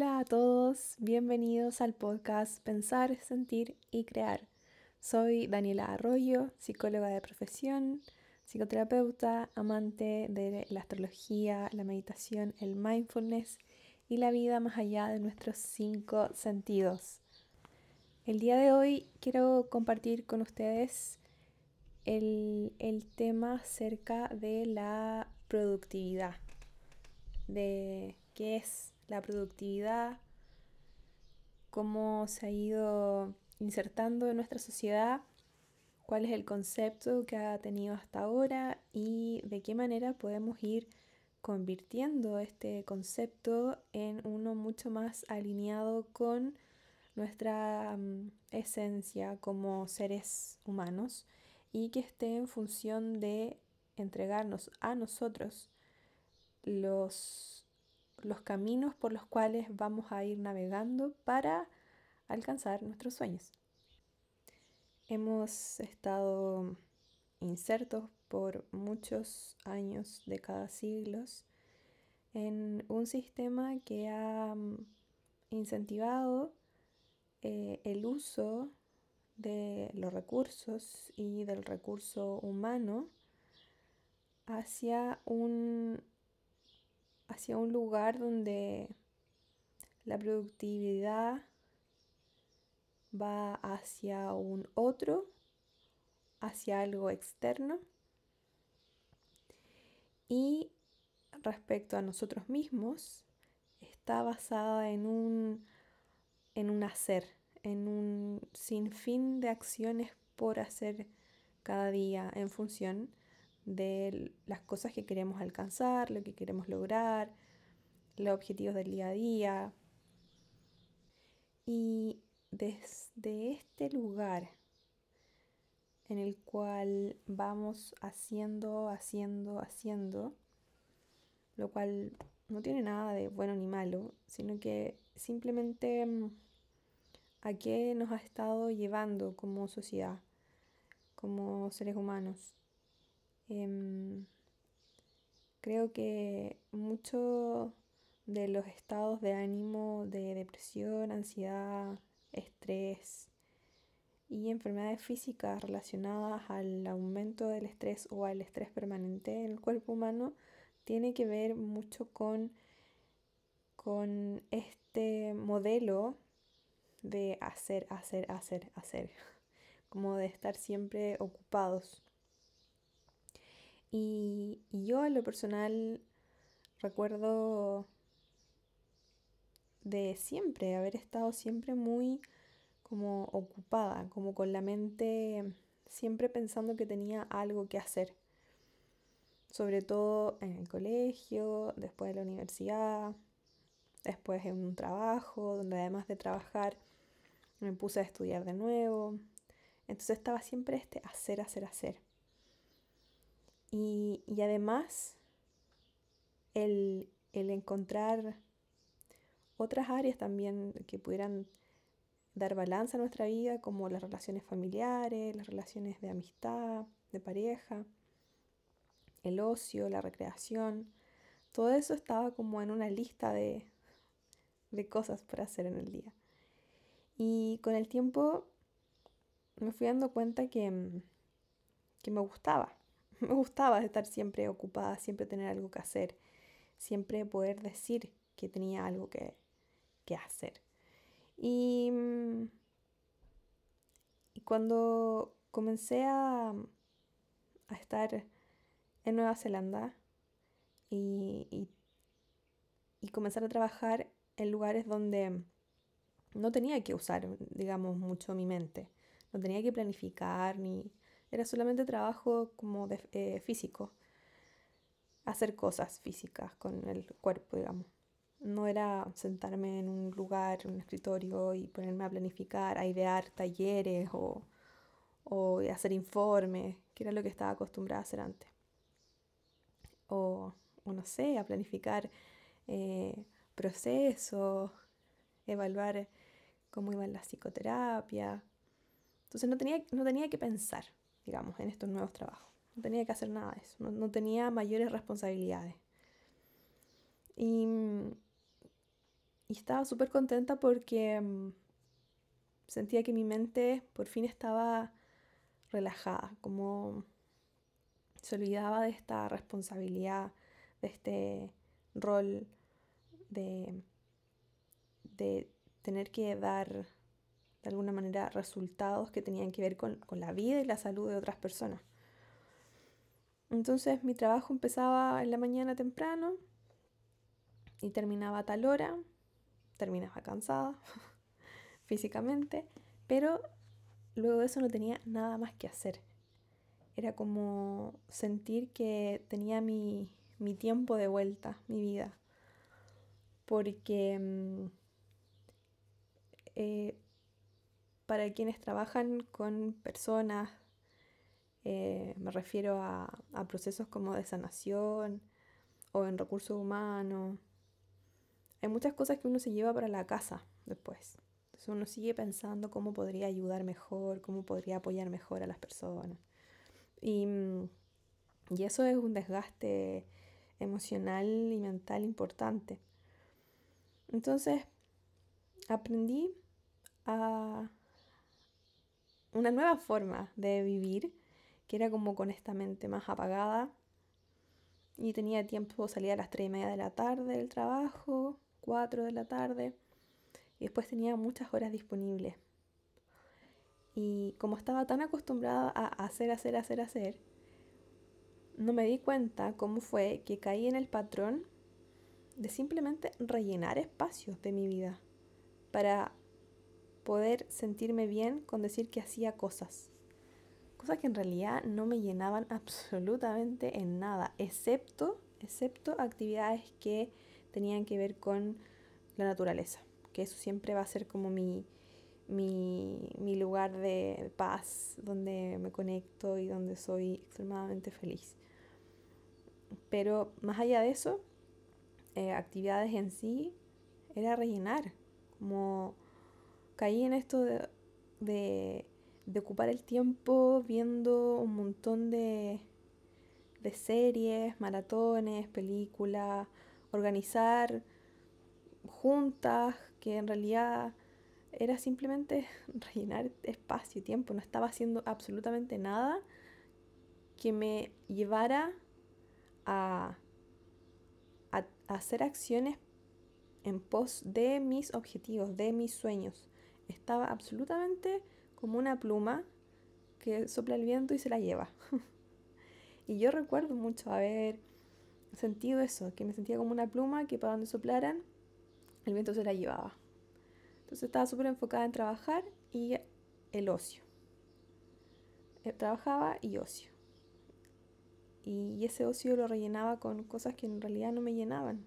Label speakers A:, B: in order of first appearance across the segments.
A: Hola a todos, bienvenidos al podcast Pensar, Sentir y Crear. Soy Daniela Arroyo, psicóloga de profesión, psicoterapeuta, amante de la astrología, la meditación, el mindfulness y la vida más allá de nuestros cinco sentidos. El día de hoy quiero compartir con ustedes el, el tema acerca de la productividad, de qué es la productividad, cómo se ha ido insertando en nuestra sociedad, cuál es el concepto que ha tenido hasta ahora y de qué manera podemos ir convirtiendo este concepto en uno mucho más alineado con nuestra mm, esencia como seres humanos y que esté en función de entregarnos a nosotros los los caminos por los cuales vamos a ir navegando para alcanzar nuestros sueños. Hemos estado insertos por muchos años, décadas, siglos, en un sistema que ha mm, incentivado eh, el uso de los recursos y del recurso humano hacia un hacia un lugar donde la productividad va hacia un otro, hacia algo externo. Y respecto a nosotros mismos, está basada en un, en un hacer, en un sinfín de acciones por hacer cada día en función de las cosas que queremos alcanzar, lo que queremos lograr, los objetivos del día a día. Y desde este lugar en el cual vamos haciendo, haciendo, haciendo, lo cual no tiene nada de bueno ni malo, sino que simplemente mm, a qué nos ha estado llevando como sociedad, como seres humanos. Em, creo que muchos de los estados de ánimo de depresión, ansiedad, estrés y enfermedades físicas relacionadas al aumento del estrés o al estrés permanente en el cuerpo humano tiene que ver mucho con, con este modelo de hacer, hacer, hacer, hacer, como de estar siempre ocupados. Y, yo en lo personal recuerdo de siempre, haber estado siempre muy como ocupada, como con la mente siempre pensando que tenía algo que hacer. Sobre todo en el colegio, después de la universidad, después en un trabajo, donde además de trabajar me puse a estudiar de nuevo. Entonces estaba siempre este hacer, hacer, hacer. Y, además, el, encontrar otras áreas también que pudieran dar balance a nuestra vida, como las relaciones familiares, las relaciones de amistad, de pareja, el ocio, la recreación. Todo eso estaba como en una lista de, de cosas por hacer en el día. Y con el tiempo me fui dando cuenta que, que me gustaba. me gustaba estar siempre ocupada, siempre tener algo que hacer, siempre poder decir que tenía algo que, hacer. Y, mm, y, cuando comencé a, a, estar en Nueva Zelanda y, y, y comenzar a trabajar en lugares donde no tenía que usar, digamos, mucho mi mente, no tenía que planificar ni era solamente trabajo como de, eh, físico, hacer cosas físicas con el cuerpo, digamos. No era sentarme en un lugar, en un escritorio y ponerme a planificar, a idear talleres o, o hacer informes, que era lo que estaba acostumbrada a hacer antes. O, no sé, a planificar eh, procesos, evaluar cómo iba la psicoterapia. Entonces no tenía, no tenía que pensar, digamos, en estos nuevos trabajos. No tenía que hacer nada de eso, no, tenía mayores responsabilidades. Y, y estaba súper contenta porque mm, sentía que mi mente por fin estaba relajada, como se olvidaba de esta responsabilidad, de este rol de, de tener que dar de alguna manera resultados que tenían que ver con, con la vida y la salud de otras personas. Entonces mi trabajo empezaba en la mañana temprano y terminaba a tal hora, terminaba cansada físicamente, pero luego de eso no tenía nada más que hacer. Era como sentir que tenía mi, mi tiempo de vuelta, mi vida. Porque mm, eh, para quienes trabajan con personas, eh, me refiero a, procesos como de sanación o en recursos humanos. Hay muchas cosas que uno se lleva para la casa después. Entonces uno sigue pensando cómo podría ayudar mejor, cómo podría apoyar mejor a las personas. Y, mm, y eso es un desgaste emocional y mental importante. Entonces aprendí a una nueva forma de vivir que era como con esta mente más apagada. Y tenía tiempo, salía a las 3 y media de la tarde del trabajo, 4 de la tarde, y después tenía muchas horas disponibles. Y como estaba tan acostumbrada a hacer, hacer, hacer, hacer, no me di cuenta cómo fue que caí en el patrón de simplemente rellenar espacios de mi vida para poder sentirme bien con decir que hacía cosas cosas que en realidad no me llenaban absolutamente en nada, excepto, excepto actividades que tenían que ver con la naturaleza, que eso siempre va a ser como mi, mi, mi lugar de paz, donde me conecto y donde soy extremadamente feliz. Pero más allá de eso, eh, actividades en sí era rellenar, como caí en esto de ocupar el tiempo viendo un montón de, series, maratones, películas, organizar juntas, que en realidad era simplemente rellenar espacio y tiempo, no estaba haciendo absolutamente nada que me llevara a hacer acciones en pos de mis objetivos, de mis sueños. Estaba absolutamente como una pluma que sopla el viento y se la lleva. y yo recuerdo mucho haber sentido eso, que me sentía como una pluma que para donde soplaran, el viento se la llevaba. Entonces estaba súper enfocada en trabajar y el ocio. Eh, trabajaba y ocio. Y ese ocio lo rellenaba con cosas que en realidad no me llenaban.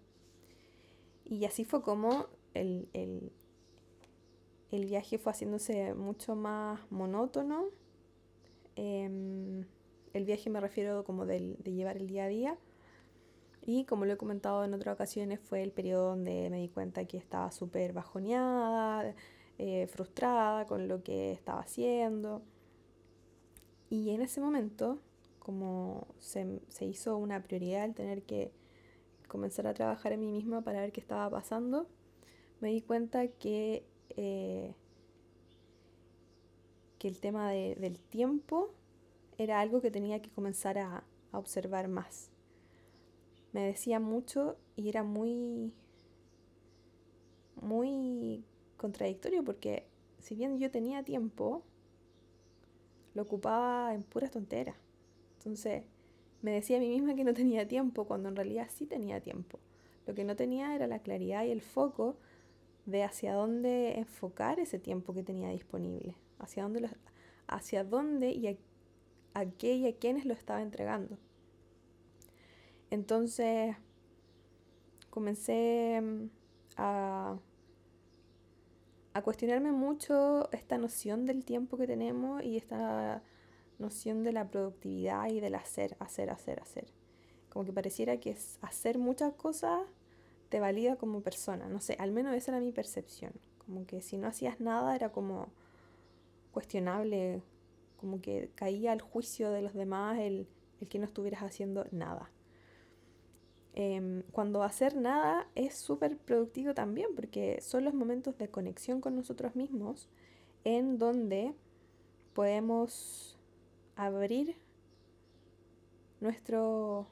A: Y así fue como el, el, el viaje fue haciéndose mucho más monótono. Em, el viaje me refiero como de, llevar el día a día. Y como lo he comentado en otras ocasiones, fue el periodo donde me di cuenta que estaba súper bajoneada, eh, frustrada con lo que estaba haciendo. Y en ese momento, como se, se hizo una prioridad el tener que comenzar a trabajar en mí misma para ver qué estaba pasando, me di cuenta que eh, que el tema del tiempo era algo que tenía que comenzar a, a observar más. Me decía mucho y era muy, muy contradictorio porque si bien yo tenía tiempo, lo ocupaba en puras tonteras. Entonces me decía a mí misma que no tenía tiempo cuando en realidad sí tenía tiempo. Lo que no tenía era la claridad y el foco de hacia dónde enfocar ese tiempo que tenía disponible, hacia dónde, hacia dónde y a, qué y a quiénes lo estaba entregando. Entonces comencé mm, a, a cuestionarme mucho esta noción del tiempo que tenemos y esta noción de la productividad y del hacer, hacer, hacer, hacer. Como que pareciera que es hacer muchas cosas te valida como persona. No sé, al menos esa era mi percepción. Como que si no hacías nada era como cuestionable, como que caía al juicio de los demás el, el que no estuvieras haciendo nada. Em, cuando hacer nada es súper productivo también, porque son los momentos de conexión con nosotros mismos en donde podemos abrir nuestro,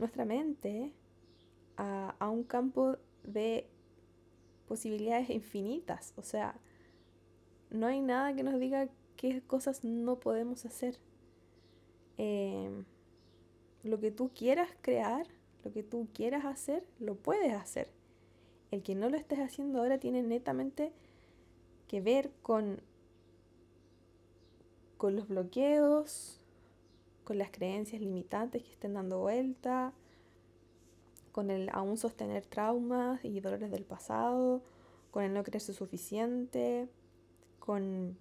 A: nuestra mente a, a un campo de posibilidades infinitas. O sea, no hay nada que nos diga qué cosas no podemos hacer. Em, lo que tú quieras crear, lo que tú quieras hacer, lo puedes hacer. El que no lo estés haciendo ahora tiene netamente que ver con, con los bloqueos, con las creencias limitantes que estén dando vuelta, con el aún sostener traumas y dolores del pasado, con el no creerse suficiente, con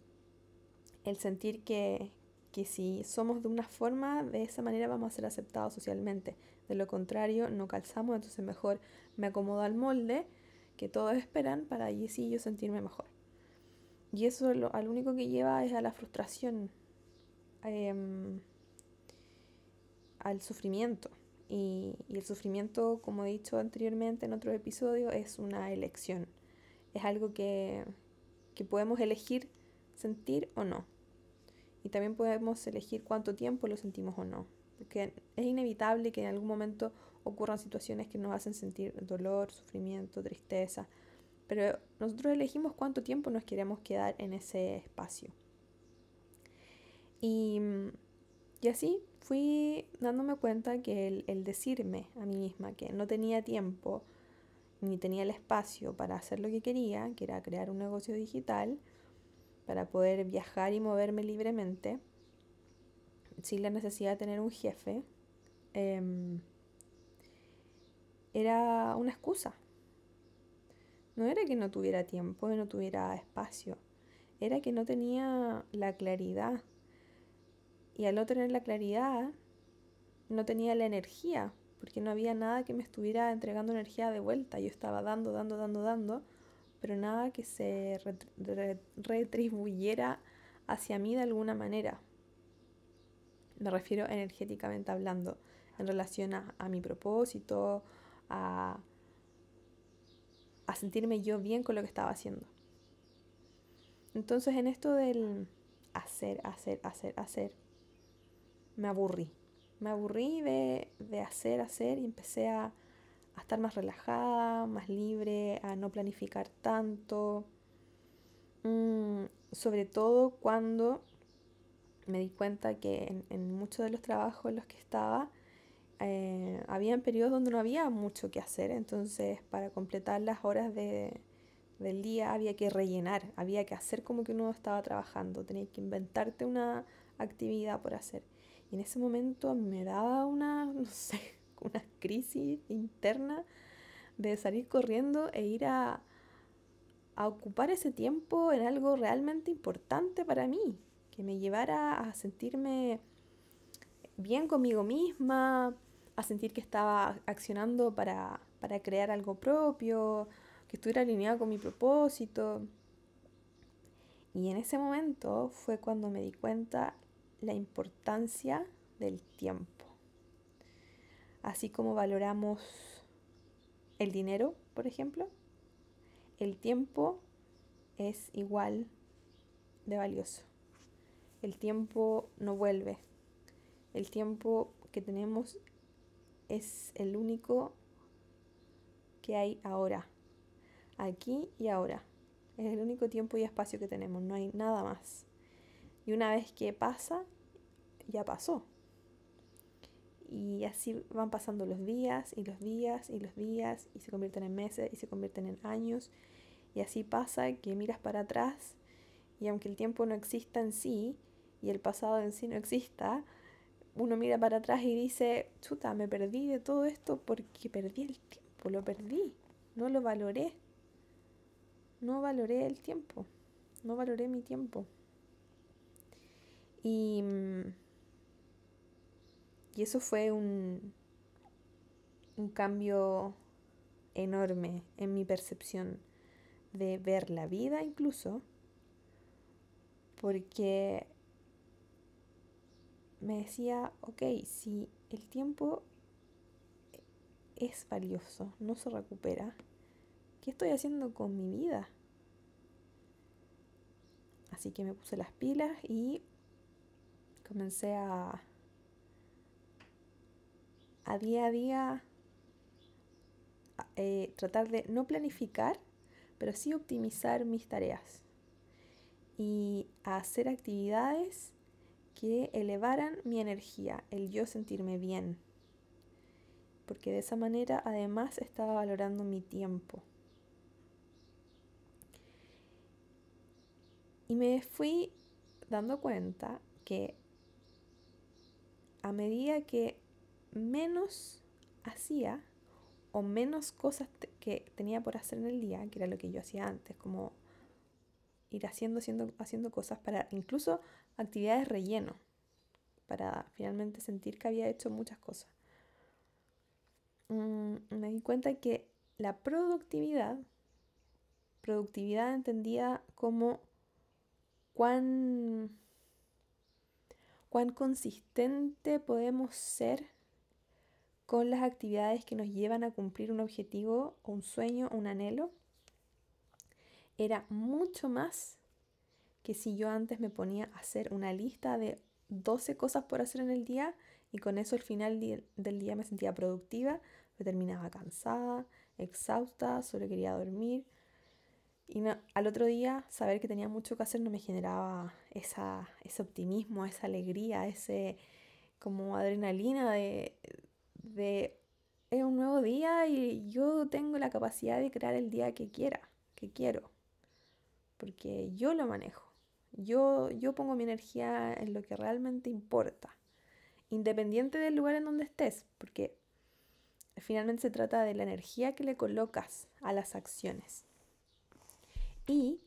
A: el sentir que, que si somos de una forma, de esa manera vamos a ser aceptados socialmente. De lo contrario, no calzamos, entonces mejor me acomodo al molde que todos esperan para allí sí yo sentirme mejor. Y eso lo, al único que lleva es a la frustración, em, al sufrimiento. Y, el sufrimiento, como he dicho anteriormente en otro episodio, es una elección. Es algo que, que podemos elegir sentir o no. Y también podemos elegir cuánto tiempo lo sentimos o no. Porque es inevitable que en algún momento ocurran situaciones que nos hacen sentir dolor, sufrimiento, tristeza. Pero nosotros elegimos cuánto tiempo nos queremos quedar en ese espacio. Y, y así fui dándome cuenta que el, el, decirme a mí misma que no tenía tiempo ni tenía el espacio para hacer lo que quería, que era crear un negocio digital, para poder viajar y moverme libremente, sin la necesidad de tener un jefe, eh, era una excusa. No era que no tuviera tiempo, que no tuviera espacio, era que no tenía la claridad. Y al no tener la claridad, no tenía la energía, porque no había nada que me estuviera entregando energía de vuelta. Yo estaba dando, dando, dando, dando pero nada que se retribuyera hacia mí de alguna manera. Me refiero energéticamente hablando, en relación a, mi propósito, a, a sentirme yo bien con lo que estaba haciendo. Entonces en esto del hacer, hacer, hacer, hacer, me aburrí. Me aburrí de, de hacer, hacer y empecé a, a estar más relajada, más libre, a no planificar tanto. Mm, sobre todo cuando me di cuenta que en, muchos de los trabajos en los que estaba, eh, había periodos donde no había mucho que hacer, entonces para completar las horas de, del día había que rellenar, había que hacer como que uno estaba trabajando, tenía que inventarte una actividad por hacer. Y en ese momento me daba una, no sé, una crisis interna de salir corriendo e ir a, ocupar ese tiempo en algo realmente importante para mí, que me llevara a sentirme bien conmigo misma, a sentir que estaba accionando para, para crear algo propio, que estuviera alineado con mi propósito. Y en ese momento fue cuando me di cuenta la importancia del tiempo así como valoramos el dinero, por ejemplo, el tiempo es igual de valioso. El tiempo no vuelve. El tiempo que tenemos es el único que hay ahora. Aquí y ahora. Es el único tiempo y espacio que tenemos. No hay nada más. Y una vez que pasa, ya pasó. Y así van pasando los días y los días y los días y se convierten en meses y se convierten en años. Y así pasa que miras para atrás y aunque el tiempo no exista en sí y el pasado en sí no exista, uno mira para atrás y dice, chuta, me perdí de todo esto porque perdí el tiempo, lo perdí, no lo valoré, no valoré el tiempo, no valoré mi tiempo. Y mm, y eso fue un, un cambio enorme en mi percepción de ver la vida incluso, porque me decía, ok, si el tiempo es valioso, no se recupera, ¿qué estoy haciendo con mi vida? Así que me puse las pilas y comencé a, a día a día eh, tratar de no planificar, pero sí optimizar mis tareas y hacer actividades que elevaran mi energía, el yo sentirme bien. Porque de esa manera además estaba valorando mi tiempo. Y me fui dando cuenta que a medida que menos hacía o menos cosas que tenía por hacer en el día, que era lo que yo hacía antes, como ir haciendo, haciendo, haciendo cosas para incluso actividades relleno, para finalmente sentir que había hecho muchas cosas. Mm, me di cuenta que la productividad, productividad entendida como cuán, cuán consistente podemos ser con las actividades que nos llevan a cumplir un objetivo un sueño, un anhelo, era mucho más que si yo antes me ponía a hacer una lista de 12 cosas por hacer en el día y con eso al final del día me sentía productiva, me terminaba cansada, exhausta, solo quería dormir. Y al otro día saber que tenía mucho que hacer no me generaba esa, ese optimismo, esa alegría, ese como adrenalina de, de es un nuevo día y yo tengo la capacidad de crear el día que quiera, que quiero porque yo lo manejo. Yo, yo pongo mi energía en lo que realmente importa, independiente del lugar en donde estés, porque finalmente se trata de la energía que le colocas a las acciones. Y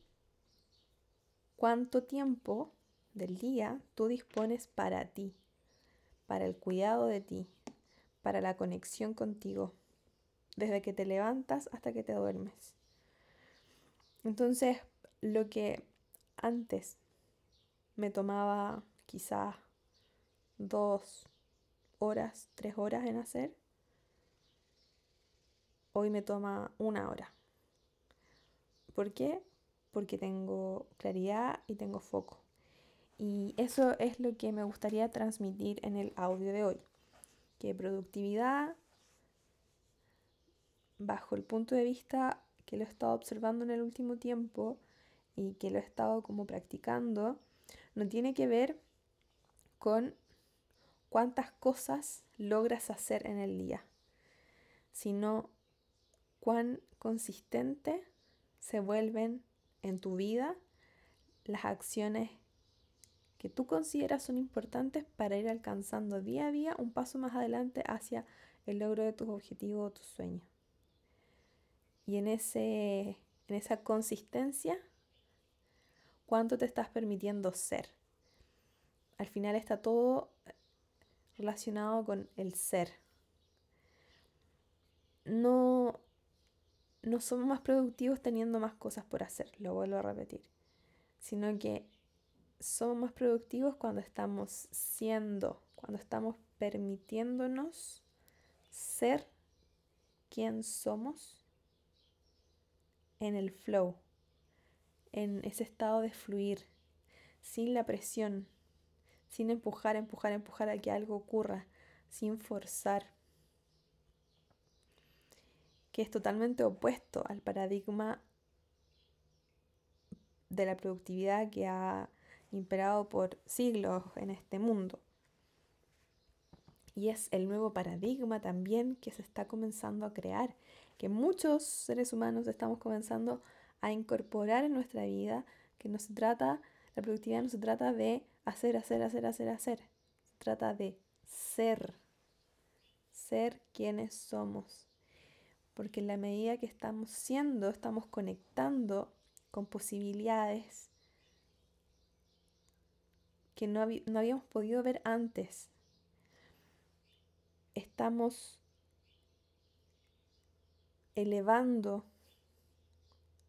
A: cuánto tiempo del día tú dispones para ti, para el cuidado de ti, para la conexión contigo, desde que te levantas hasta que te duermes. Entonces, lo que antes me tomaba quizás dos horas, tres horas en hacer, hoy me toma una hora. ¿Por qué? Porque tengo claridad y tengo foco. Y eso es lo que me gustaría transmitir en el audio de hoy. Que productividad, bajo el punto de vista que lo he estado observando en el último tiempo, y que lo he estado como practicando, no tiene que ver con cuántas cosas logras hacer en el día, sino cuán consistente se vuelven en tu vida las acciones que tú consideras son importantes para ir alcanzando día a día un paso más adelante hacia el logro de tus objetivos o tus sueños. Y en, ese, en esa consistencia cuánto te estás permitiendo ser. Al final está todo relacionado con el ser. No, no somos más productivos teniendo más cosas por hacer, lo vuelvo a repetir, sino que somos más productivos cuando estamos siendo, cuando estamos permitiéndonos ser quien somos en el flow, en ese estado de fluir, sin la presión, sin empujar, empujar, empujar a que algo ocurra, sin forzar, que es totalmente opuesto al paradigma de la productividad que ha imperado por siglos en este mundo. Y es el nuevo paradigma también que se está comenzando a crear, que muchos seres humanos estamos comenzando a incorporar en nuestra vida, que no se trata, la productividad no se trata de hacer, hacer, hacer, hacer, hacer. Se trata de ser, ser quienes somos. Porque en la medida que estamos siendo, estamos conectando con posibilidades que no, habíamos podido ver antes. Estamos elevando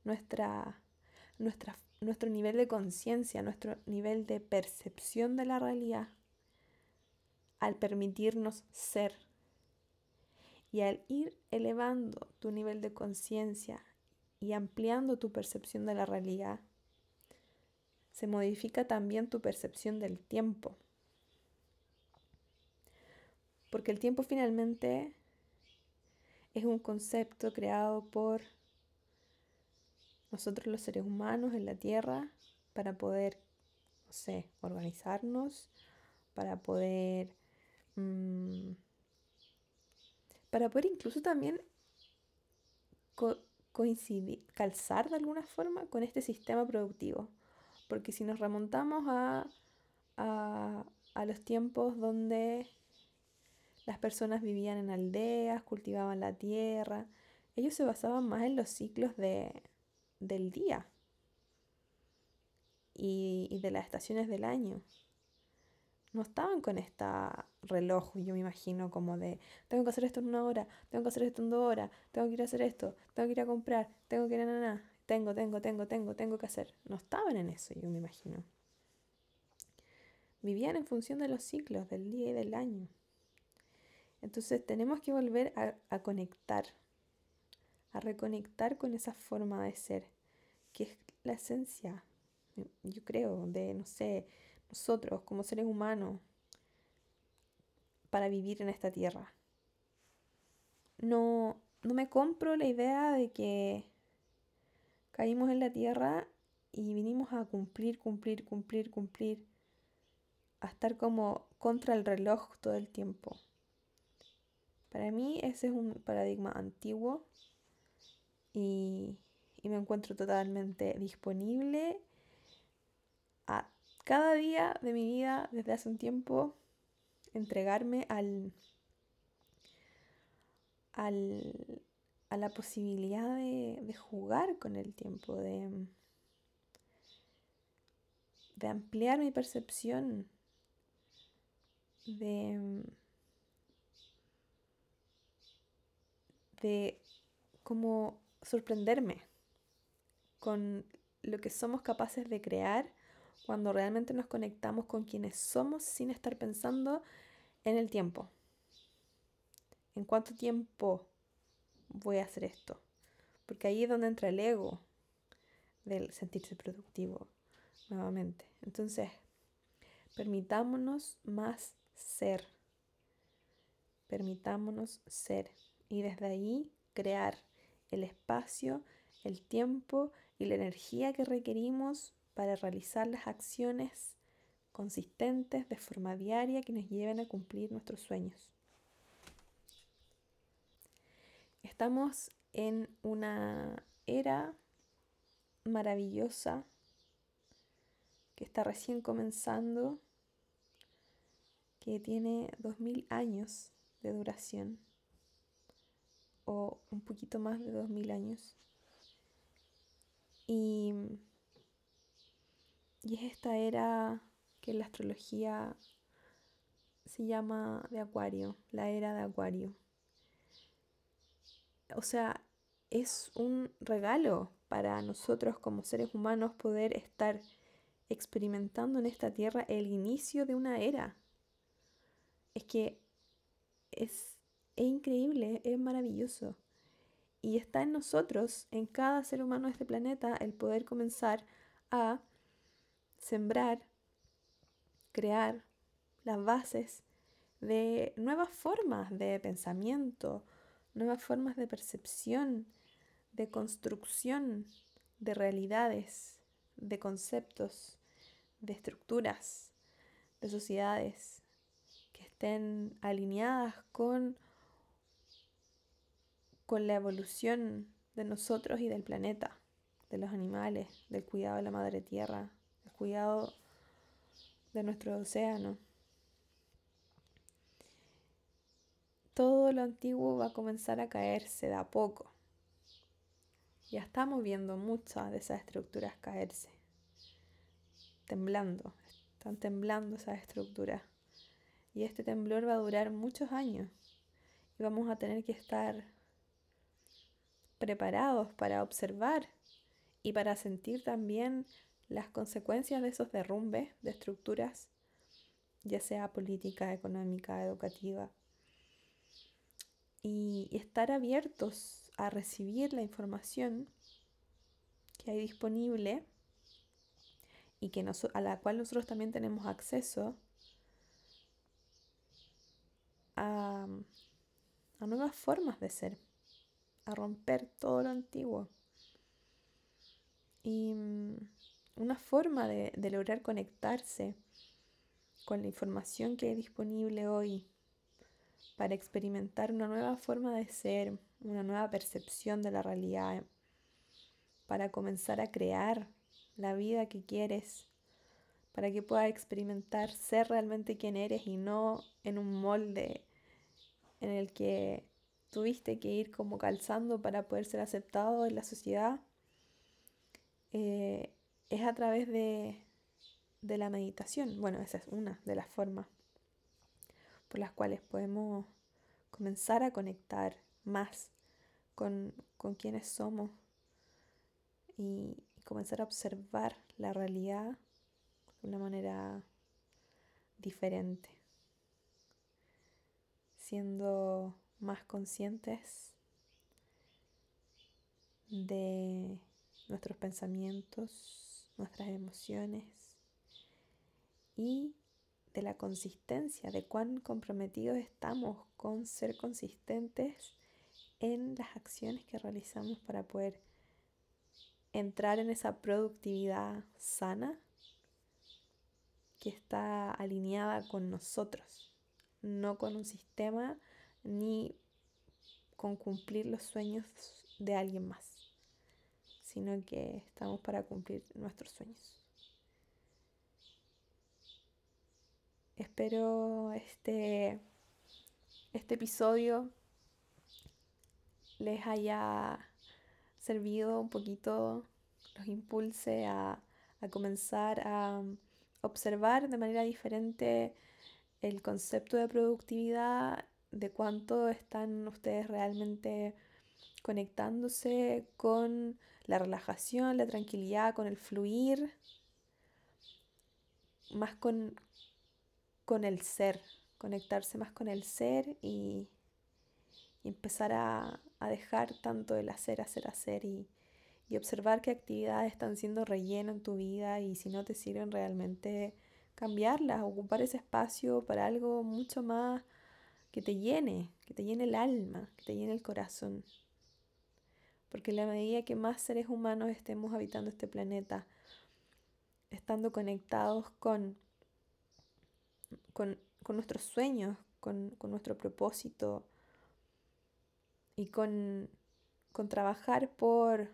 A: nuestra, nuestro nivel de conciencia, nuestro nivel de percepción de la realidad al permitirnos ser. Y al ir elevando tu nivel de conciencia y ampliando tu percepción de la realidad, se modifica también tu percepción del tiempo. Porque el tiempo finalmente es un concepto creado por nosotros los seres humanos en la Tierra para poder, no sé, organizarnos, para poder... Mm, para poder incluso también coincidir, calzar de alguna forma con este sistema productivo. Porque si nos remontamos a, a los tiempos donde las personas vivían en aldeas, cultivaban la tierra, ellos se basaban más en los ciclos de, del día y, y de las estaciones del año no estaban con esta reloj, yo me imagino, como de, tengo que hacer esto en una hora, tengo que hacer esto en dos horas, tengo que ir a hacer esto, tengo que ir a comprar, tengo que ir a nada, tengo, tengo, tengo, tengo, tengo que hacer. No estaban en eso, yo me imagino. Vivían en función de los ciclos del día y del año. Entonces tenemos que volver a, a conectar, a reconectar con esa forma de ser, que es la esencia, yo creo, de, no sé, nosotros como seres humanos para vivir en esta tierra. No, no me compro la idea de que caímos en la tierra y vinimos a cumplir, cumplir, cumplir, cumplir, a estar como contra el reloj todo el tiempo. Para mí ese es un paradigma antiguo y, y me encuentro totalmente disponible a cada día de mi vida desde hace un tiempo entregarme al, al a la posibilidad de, de, jugar con el tiempo, de, de ampliar mi percepción, de, de como sorprenderme con lo que somos capaces de crear cuando realmente nos conectamos con quienes somos sin estar pensando en el tiempo. ¿En cuánto tiempo voy a hacer esto? Porque ahí es donde entra el ego del sentirse productivo nuevamente. Entonces, permitámonos más ser. Permitámonos ser. Y desde ahí crear el espacio, el tiempo y la energía que requerimos para realizar las acciones consistentes de forma diaria que nos lleven a cumplir nuestros sueños. Estamos en una era maravillosa que está recién comenzando, que tiene 2000 años de duración o un poquito más de 2000 años. Y y es esta era que en la astrología se llama de Acuario, la era de Acuario. O sea, es un regalo para nosotros como seres humanos poder estar experimentando en esta tierra el inicio de una era. Es que es, es increíble, es maravilloso. Y está en nosotros, en cada ser humano de este planeta, el poder comenzar a sembrar, crear las bases de nuevas formas de pensamiento, nuevas formas de percepción, de construcción de realidades, de conceptos, de estructuras, de sociedades que estén alineadas con, con la evolución de nosotros y del planeta, de los animales, del cuidado de la madre tierra, cuidado de nuestro océano. Todo lo antiguo va a comenzar a caerse de a poco. Ya estamos viendo muchas de esas estructuras caerse, temblando, están temblando esas estructuras. Y este temblor va a durar muchos años y vamos a tener que estar preparados para observar y para sentir también las consecuencias de esos derrumbes de estructuras, ya sea política, económica, educativa, y, estar abiertos a recibir la información que hay disponible y que a la cual nosotros también tenemos acceso a, a nuevas formas de ser, a romper todo lo antiguo. Y mm, una forma de, lograr conectarse con la información que hay disponible hoy para experimentar una nueva forma de ser, una nueva percepción de la realidad, para comenzar a crear la vida que quieres, para que puedas experimentar ser realmente quien eres y no en un molde en el que tuviste que ir como calzando para poder ser aceptado en la sociedad, eh, es a través de, de la meditación. Bueno, esa es una de las formas por las cuales podemos comenzar a conectar más con, con quienes somos y, comenzar a observar la realidad de una manera diferente, siendo más conscientes de nuestros pensamientos, nuestras emociones y de la consistencia, de cuán comprometidos estamos con ser consistentes en las acciones que realizamos para poder entrar en esa productividad sana que está alineada con nosotros, no con un sistema ni con cumplir los sueños de alguien más, sino que estamos para cumplir nuestros sueños. Espero este, este episodio les haya servido un poquito, los impulse a, a comenzar a observar de manera diferente el concepto de productividad, de cuánto están ustedes realmente conectándose con la relajación, la tranquilidad, con el fluir, más con, con el ser, conectarse más con el ser y, empezar a, dejar tanto el hacer, hacer, hacer y, y observar qué actividades están siendo relleno en tu vida y si no te sirven realmente cambiarlas, ocupar ese espacio para algo mucho más que te llene, que te llene el alma, que te llene el corazón. Porque en la medida que más seres humanos estemos habitando este planeta, estando conectados con con, nuestros sueños, con, nuestro propósito y con, trabajar por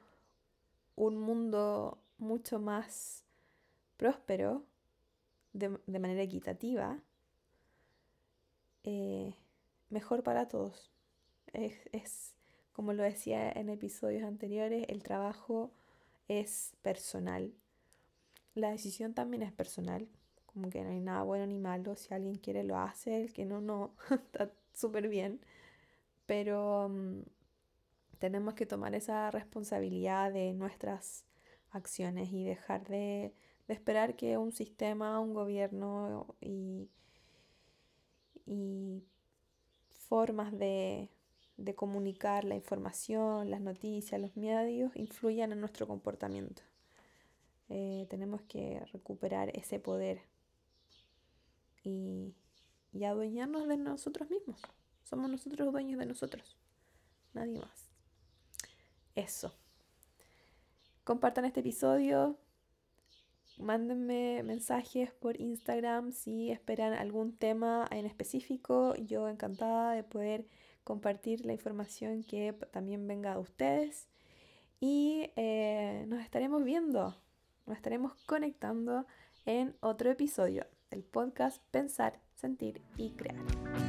A: un mundo mucho más próspero de, manera equitativa, eh, mejor para todos. es, como lo decía en episodios anteriores, el trabajo es personal. La decisión también es personal como que no hay nada bueno ni malo, si alguien quiere lo hace, el que no, no, está súper bien, pero mm, tenemos que tomar esa responsabilidad de nuestras acciones y dejar de, esperar que un sistema, un gobierno y, y formas de, de comunicar la información, las noticias, los medios influyan en nuestro comportamiento. Eh, tenemos que recuperar ese poder y, y adueñarnos de nosotros mismos. Somos nosotros dueños de nosotros, nadie más. Eso. Compartan este episodio. Mándenme mensajes por Instagram si esperan algún tema en específico. Yo encantada de poder compartir la información que también venga a ustedes. Y eh, nos estaremos viendo, nos estaremos conectando en otro episodio el podcast Pensar, Sentir y Crear.